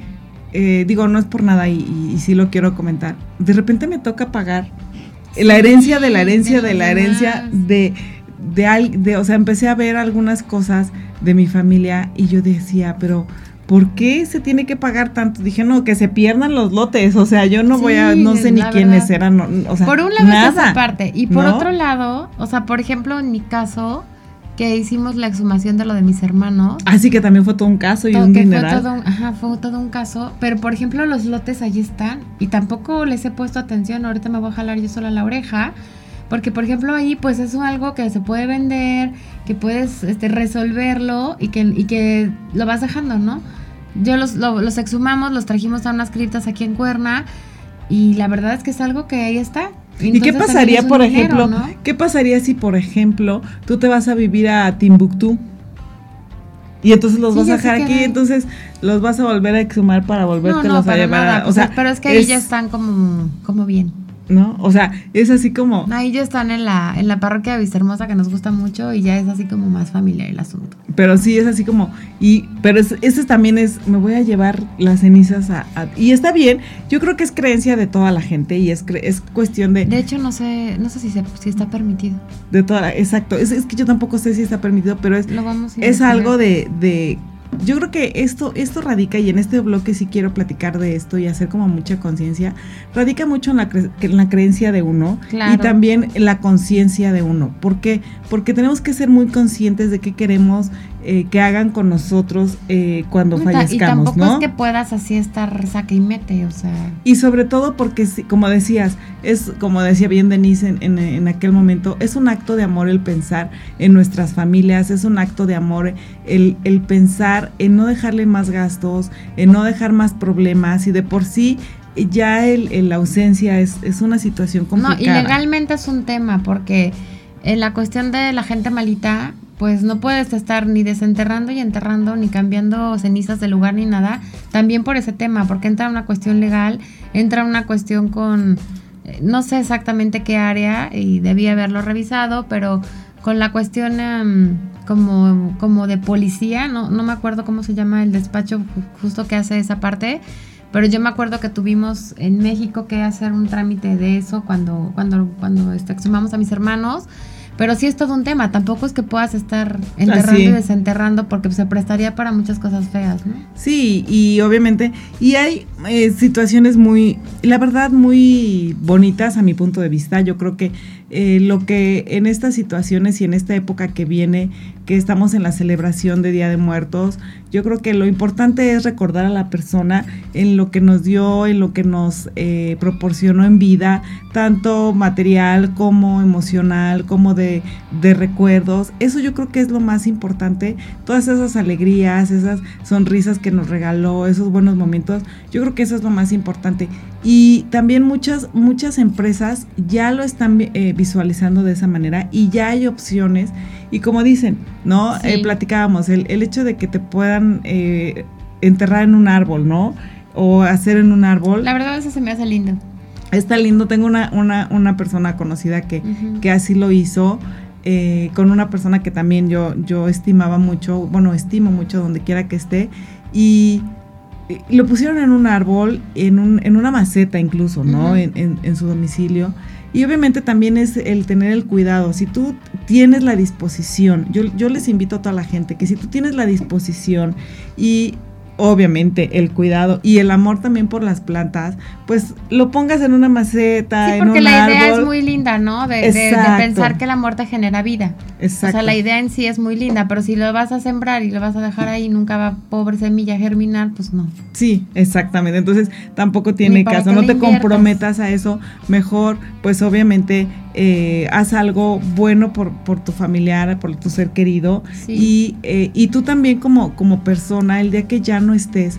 eh, digo, no es por nada y, sí lo quiero comentar, de repente me toca pagar la herencia de la herencia de, la herencia de, de, de, o sea, empecé a ver algunas cosas de mi familia y yo decía, pero ¿por qué se tiene que pagar tanto? Dije, no, que se pierdan los lotes, o sea, yo no voy a, no sé ni quiénes eran, o sea, por un lado nada, esa parte y por otro lado, o sea, por ejemplo, en mi caso, que hicimos la exhumación de lo de mis hermanos. Así que también fue todo un caso y un dineral. Fue todo un, ajá, fue todo un caso. Pero, por ejemplo, los lotes allí están y tampoco les he puesto atención. Ahorita me voy a jalar yo sola la oreja. Porque, por ejemplo, ahí pues es algo que se puede vender, que puedes este, resolverlo y que, y que lo vas dejando, ¿no? Yo los, los exhumamos, los trajimos a unas criptas aquí en Cuerna y la verdad es que es algo que ahí está. ¿Y qué pasaría, por ejemplo, qué pasaría si, por ejemplo, tú te vas a vivir a Timbuktu? Y entonces los vas a dejar aquí, entonces los vas a volver a exhumar para volverte no, a llevar. o sea, pero es que ahí ya están como, como bien. ¿No? O sea, es así como... Ahí ya están en la, en la parroquia de Vistahermosa que nos gusta mucho y ya es así como más familiar el asunto. Pero sí, es así como... y Pero ese también es, me voy a llevar las cenizas a, Y está bien, yo creo que es creencia de toda la gente y es, es cuestión de... De hecho, no sé, no sé si, si está permitido. De toda, exacto, es, es que yo tampoco sé si está permitido, pero es, es algo de, de yo creo que esto, esto radica, y en este bloque sí quiero platicar de esto y hacer como mucha conciencia, radica mucho en la, en la creencia de uno y también en la conciencia de uno. ¿Por qué? Porque tenemos que ser muy conscientes de qué queremos eh, que hagan con nosotros eh, cuando fallezcamos, y tampoco es que puedas así estar saque y mete, o sea. Y sobre todo porque, como decías, es como decía bien Denise en, en, aquel momento, es un acto de amor el pensar en nuestras familias, es un acto de amor el, el pensar en no dejarle más gastos, en no dejar más problemas y de por sí ya el, la ausencia es, es una situación complicada. No, y legalmente es un tema porque en la cuestión de la gente malita, pues no puedes estar ni desenterrando y enterrando, ni cambiando cenizas de lugar ni nada, también por ese tema, porque entra una cuestión legal, entra una cuestión con, eh, no sé exactamente qué área y debía haberlo revisado, pero con la cuestión em, como, como de policía, no, no me acuerdo cómo se llama el despacho justo que hace esa parte, pero yo me acuerdo que tuvimos en México que hacer un trámite de eso cuando, cuando, cuando este, a mis hermanos. Pero sí es todo un tema, tampoco es que puedas estar enterrando y desenterrando porque se prestaría para muchas cosas feas, ¿no? Sí, y obviamente, y hay eh, situaciones muy, la verdad, muy bonitas a mi punto de vista. Yo creo que eh, lo que en estas situaciones y en esta época que viene, que estamos en la celebración de Día de Muertos, yo creo que lo importante es recordar a la persona en lo que nos dio, en lo que nos eh, proporcionó en vida, tanto material como emocional, como de, de recuerdos. Eso yo creo que es lo más importante. Todas esas alegrías, esas sonrisas que nos regaló, esos buenos momentos, yo creo que eso es lo más importante. Y también muchas, muchas empresas ya lo están eh, visualizando de esa manera y ya hay opciones. Y como dicen, ¿no? Eh, platicábamos, el, el, hecho de que te puedan eh, enterrar en un árbol, ¿no? O hacer en un árbol. La verdad, eso se me hace lindo. Está lindo. Tengo una, una, una persona conocida que, que así lo hizo. con una persona que también yo, yo estimaba mucho, bueno, estimo mucho donde quiera que esté, y lo pusieron en un árbol, en, un, en una maceta incluso, ¿no? en, en, su domicilio. Y obviamente también es el tener el cuidado. Si tú tienes la disposición, yo, yo les invito a toda la gente que si tú tienes la disposición y obviamente el cuidado y el amor también por las plantas, pues lo pongas en una maceta, sí, porque la idea es muy linda, ¿no? De, pensar que la muerte genera vida. Exacto. O sea, la idea en sí es muy linda, pero si lo vas a sembrar y lo vas a dejar ahí, nunca va pobre semilla a germinar, pues no. Sí, exactamente. Entonces tampoco tiene caso, no te comprometas a eso. Mejor, pues obviamente eh, haz algo bueno por, por, tu familiar, por tu ser querido. Y, eh, y tú también como, como persona, el día que ya no estés,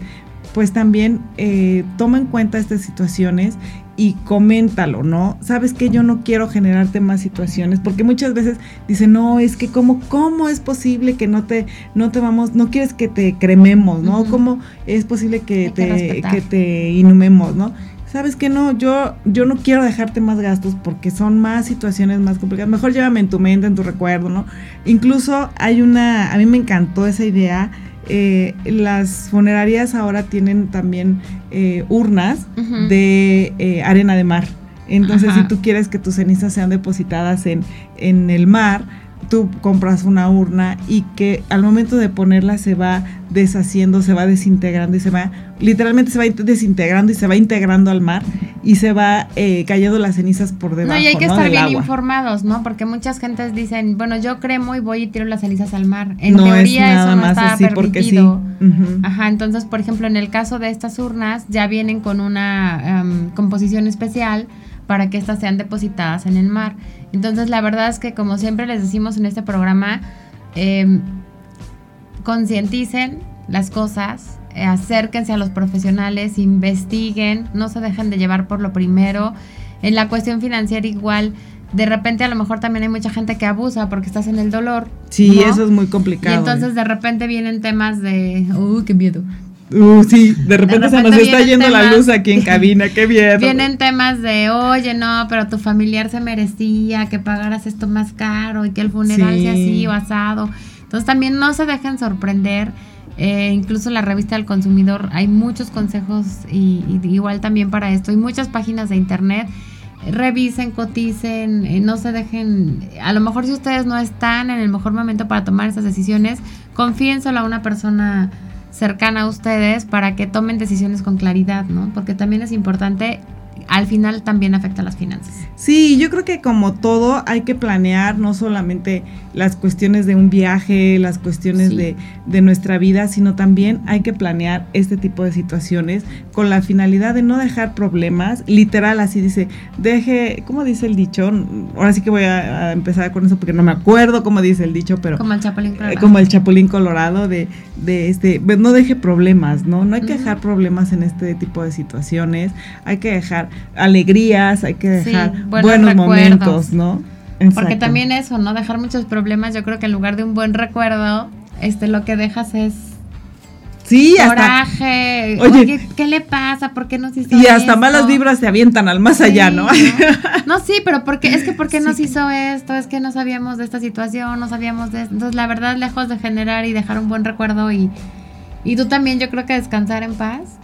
pues también eh, toma en cuenta estas situaciones y coméntalo, ¿no? Sabes que yo no quiero generarte más situaciones, porque muchas veces dicen, no, es que cómo, cómo es posible que no te, no te vamos, no quieres que te crememos, ¿no? ¿Cómo es posible que te, que te inhumemos, ¿no? sabes que no, yo, yo no quiero dejarte más gastos porque son más situaciones más complicadas. Mejor llévame en tu mente, en tu recuerdo, ¿no? Incluso hay una, a mí me encantó esa idea. Eh, las funerarias ahora tienen también eh, urnas de eh, arena de mar. Entonces, si tú quieres que tus cenizas sean depositadas en, en el mar, tú compras una urna y que al momento de ponerla se va deshaciendo, se va desintegrando y se va, literalmente se va desintegrando y se va integrando al mar y se va eh, cayendo las cenizas por debajo. No, y hay que estar bien informados, ¿no? Porque muchas gentes dicen, bueno, yo cremo y voy y tiro las cenizas al mar. En teoría eso no está permitido. Ajá, entonces, por ejemplo, en el caso de estas urnas ya vienen con una em, composición especial para que éstas sean depositadas en el mar. Entonces, la verdad es que como siempre les decimos en este programa, eh, concienticen las cosas, eh, acérquense a los profesionales, investiguen, no se dejen de llevar por lo primero. En la cuestión financiera igual, de repente a lo mejor también hay mucha gente que abusa porque estás en el dolor. Sí, eso es muy complicado. Y entonces de repente vienen temas de, uy, qué miedo. Uh, sí, de repente, se nos está yendo la luz aquí en cabina, qué bien. Vienen temas de, oye, no, pero tu familiar se merecía que pagaras esto más caro y que el funeral sea así o asado. Entonces también no se dejen sorprender. Eh, incluso la revista del consumidor hay muchos consejos y, igual también para esto. Hay muchas páginas de internet. Revisen, coticen, eh, no se dejen. A lo mejor si ustedes no están en el mejor momento para tomar esas decisiones, confíen solo a una persona cercana a ustedes para que tomen decisiones con claridad, ¿no? Porque también es importante al final también afecta las finanzas. Sí, yo creo que como todo hay que planear no solamente las cuestiones de un viaje, las cuestiones de, de, nuestra vida, sino también hay que planear este tipo de situaciones con la finalidad de no dejar problemas, literal así dice, deje, ¿cómo dice el dicho? Ahora sí que voy a, empezar con eso porque no me acuerdo cómo dice el dicho, pero... Como el chapulín colorado. Eh, como el chapulín colorado de, de este, no deje problemas, ¿no? No hay que dejar problemas en este tipo de situaciones, hay que dejar alegrías, hay que dejar buenos, momentos, ¿no? Porque también eso, ¿no? Dejar muchos problemas, yo creo que en lugar de un buen recuerdo, este lo que dejas es Sí, coraje. Oye, ¿qué le pasa? ¿Por qué nos hizo Y hasta malas vibras se avientan al más allá, ¿no? ¿no? sí, pero porque es que ¿por qué nos hizo esto? Es que no sabíamos de esta situación, no sabíamos de esto. Entonces, la verdad, lejos de generar y dejar un buen recuerdo y, y tú también, yo creo que descansar en paz,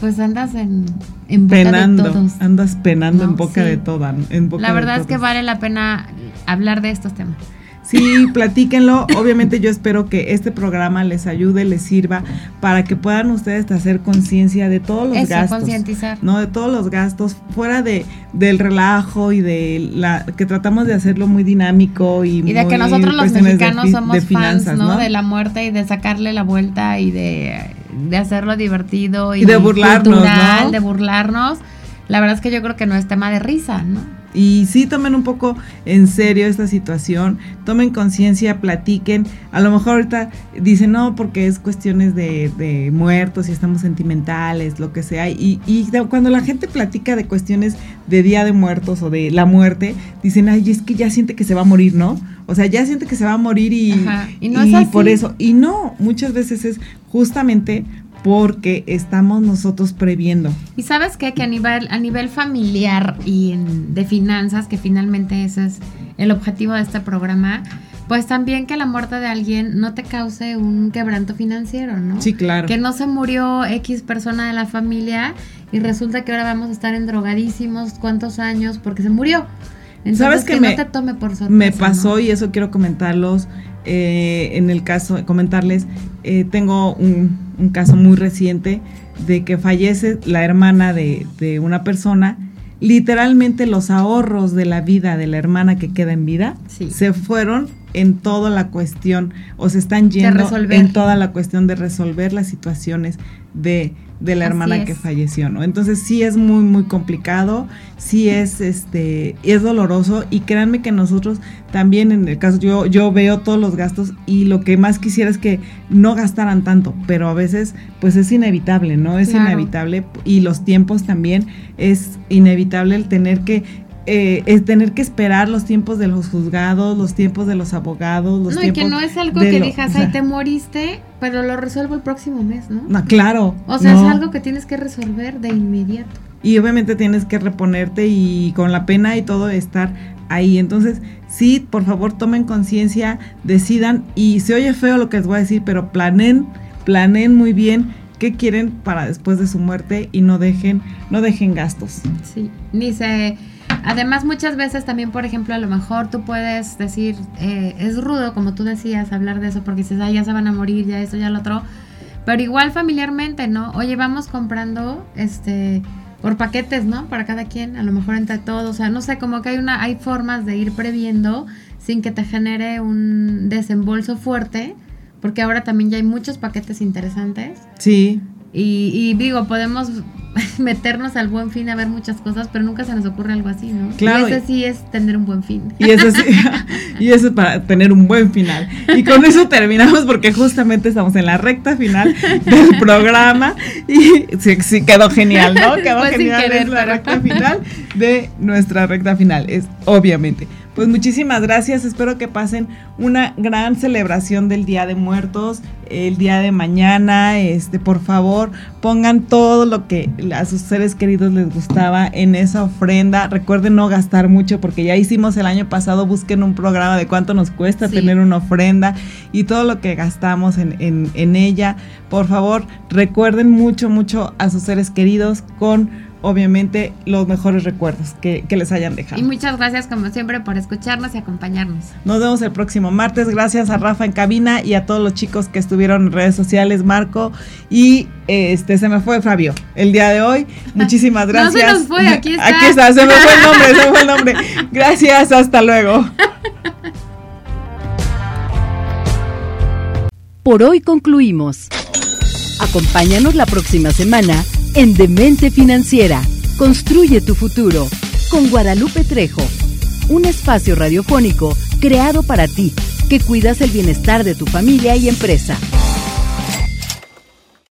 pues andas en, en boca penando, de todos. Andas penando en boca de todas. la verdad es que vale la pena hablar de estos temas. Sí, platíquenlo. Obviamente yo espero que este programa les ayude, les sirva para que puedan ustedes hacer conciencia de todos los gastos. concientizar. No, de todos los gastos, fuera de del relajo y de la que tratamos de hacerlo muy dinámico y, y de que nosotros los mexicanos somos fans, ¿no? De la muerte y de sacarle la vuelta y de, hacerlo divertido y, de burlarnos, ¿no? de burlarnos. La verdad es que yo creo que no es tema de risa, ¿no? Y sí tomen un poco en serio esta situación, tomen conciencia, platiquen. A lo mejor ahorita dicen, no, porque es cuestiones de, muertos y estamos sentimentales, lo que sea. Y, y, cuando la gente platica de cuestiones de Día de Muertos o de la muerte, dicen, ay, es que ya siente que se va a morir, ¿no? O sea, ya siente que se va a morir y, y, no y por eso. Y no, muchas veces es justamente porque estamos nosotros previendo. Y sabes qué? que a nivel, a nivel familiar y de finanzas, que finalmente ese es el objetivo de este programa, pues también que la muerte de alguien no te cause un quebranto financiero, ¿no? Sí, claro. Que no se murió X persona de la familia y resulta que ahora vamos a estar en drogadísimos cuántos años porque se murió. Entonces, ¿Sabes que, me, no te tome por sorpresa. Me pasó y eso quiero comentarlos. Eh, en el caso, comentarles, eh, tengo un, caso muy reciente de que fallece la hermana de, una persona. Literalmente los ahorros de la vida de la hermana que queda en vida se fueron en toda la cuestión o se están yendo en toda la cuestión de resolver las situaciones de de la hermana que falleció, ¿no? Entonces sí es muy muy complicado, sí es este es doloroso y créanme que nosotros también en el caso yo yo veo todos los gastos y lo que más quisiera es que no gastaran tanto, pero a veces pues es inevitable, ¿no? Es inevitable y los tiempos también es inevitable el tener que eh, es tener que esperar los tiempos de los juzgados, los tiempos de los abogados, los no, tiempos. No, y que no es algo que digas, ay, te moriste, pero lo resuelvo el próximo mes, ¿no? No, claro. O sea, es algo que tienes que resolver de inmediato. Y obviamente tienes que reponerte y con la pena y todo estar ahí. Entonces, sí, por favor, tomen conciencia, decidan y se oye feo lo que les voy a decir, pero planen, planen muy bien qué quieren para después de su muerte y no dejen, no dejen gastos. Sí, ni se Además, muchas veces también, por ejemplo, a lo mejor tú puedes decir, eh, es rudo, como tú decías, hablar de eso, porque dices, ah, ya se van a morir, ya esto, ya lo otro. Pero igual familiarmente, ¿no? Oye, vamos comprando, este, por paquetes, ¿no? Para cada quien, a lo mejor entre todos, o sea, no sé, como que hay una, hay formas de ir previendo sin que te genere un desembolso fuerte, porque ahora también ya hay muchos paquetes interesantes. Sí. Y, y digo, podemos meternos al buen fin a ver muchas cosas, pero nunca se nos ocurre algo así, ¿no? Claro. Y ese sí es tener un buen fin. Y eso sí, y eso es para tener un buen final. Y con eso terminamos porque justamente estamos en la recta final del programa y sí, quedó genial, ¿no? Quedó genial la recta final de nuestra recta final, es obviamente. Pues muchísimas gracias, espero que pasen una gran celebración del Día de Muertos, el día de mañana, este, por favor, pongan todo lo que a sus seres queridos les gustaba en esa ofrenda. Recuerden no gastar mucho porque ya hicimos el año pasado, busquen un programa de cuánto nos cuesta tener una ofrenda y todo lo que gastamos en, en, en ella. Por favor, recuerden mucho, mucho a sus seres queridos con obviamente los mejores recuerdos que, les hayan dejado. Y muchas gracias como siempre por escucharnos y acompañarnos. Nos vemos el próximo martes. Gracias a Rafa en cabina y a todos los chicos que estuvieron en redes sociales, Marco y este se me fue Fabio el día de hoy. Muchísimas gracias. no se nos fue, aquí está. Aquí está, se me fue el nombre, se me fue el nombre. Gracias, hasta luego. Por hoy concluimos. Acompáñanos la próxima semana en Demente Financiera. Construye tu futuro con Guadalupe Trejo. Un espacio radiofónico creado para ti que cuidas el bienestar de tu familia y empresa.